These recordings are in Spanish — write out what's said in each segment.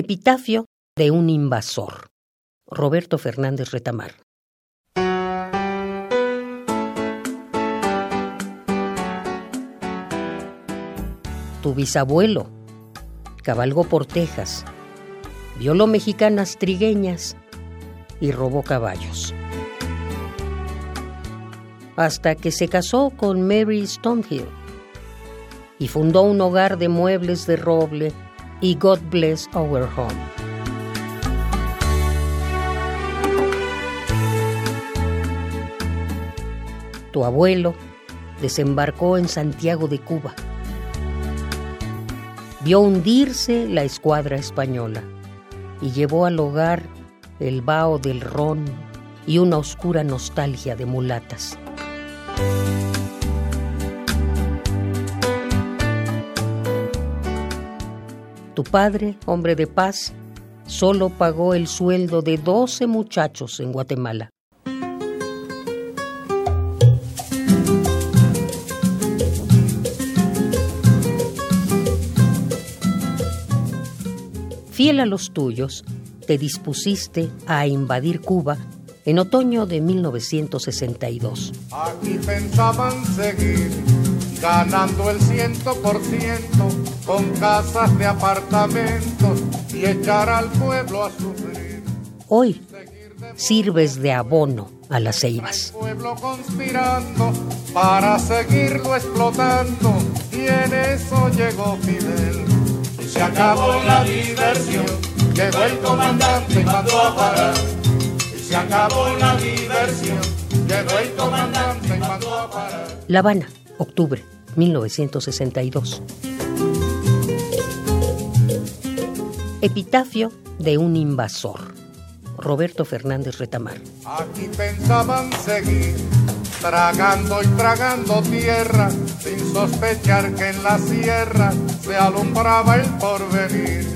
Epitafio de un invasor. Roberto Fernández Retamar. Tu bisabuelo cabalgó por Texas, violó mexicanas trigueñas y robó caballos. Hasta que se casó con Mary Stonehill y fundó un hogar de muebles de roble y God Bless Our Home. Tu abuelo desembarcó en Santiago de Cuba. Vio hundirse la escuadra española y llevó al hogar el vaho del ron y una oscura nostalgia de mulatas. Tu padre, hombre de paz, solo pagó el sueldo de 12 muchachos en Guatemala. Fiel a los tuyos, te dispusiste a invadir Cuba en otoño de 1962. Aquí pensaban seguir ganando el ciento por ciento con casas de apartamentos y echar al pueblo a sufrir. Hoy sirves de abono a las ceibas. El pueblo conspirando para seguirlo explotando y en eso llegó Fidel. Y se acabó la diversión, llegó el comandante y mandó a parar. Y se acabó la diversión, llegó el comandante y mandó a parar. La Habana, octubre 1962. Epitafio de un invasor. Roberto Fernández Retamar. Aquí pensaban seguir tragando y tragando tierra sin sospechar que en la sierra se alumbraba el porvenir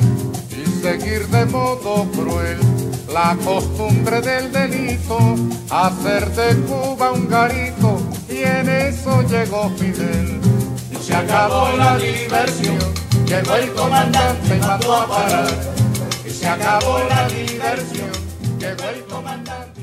y seguir de modo cruel la costumbre del delito, hacer de Cuba un garito y en eso llegó Fidel. Y se acabó la diversión, llegó el comandante y mandó a parar. Y se acabó la diversión, llegó el comandante.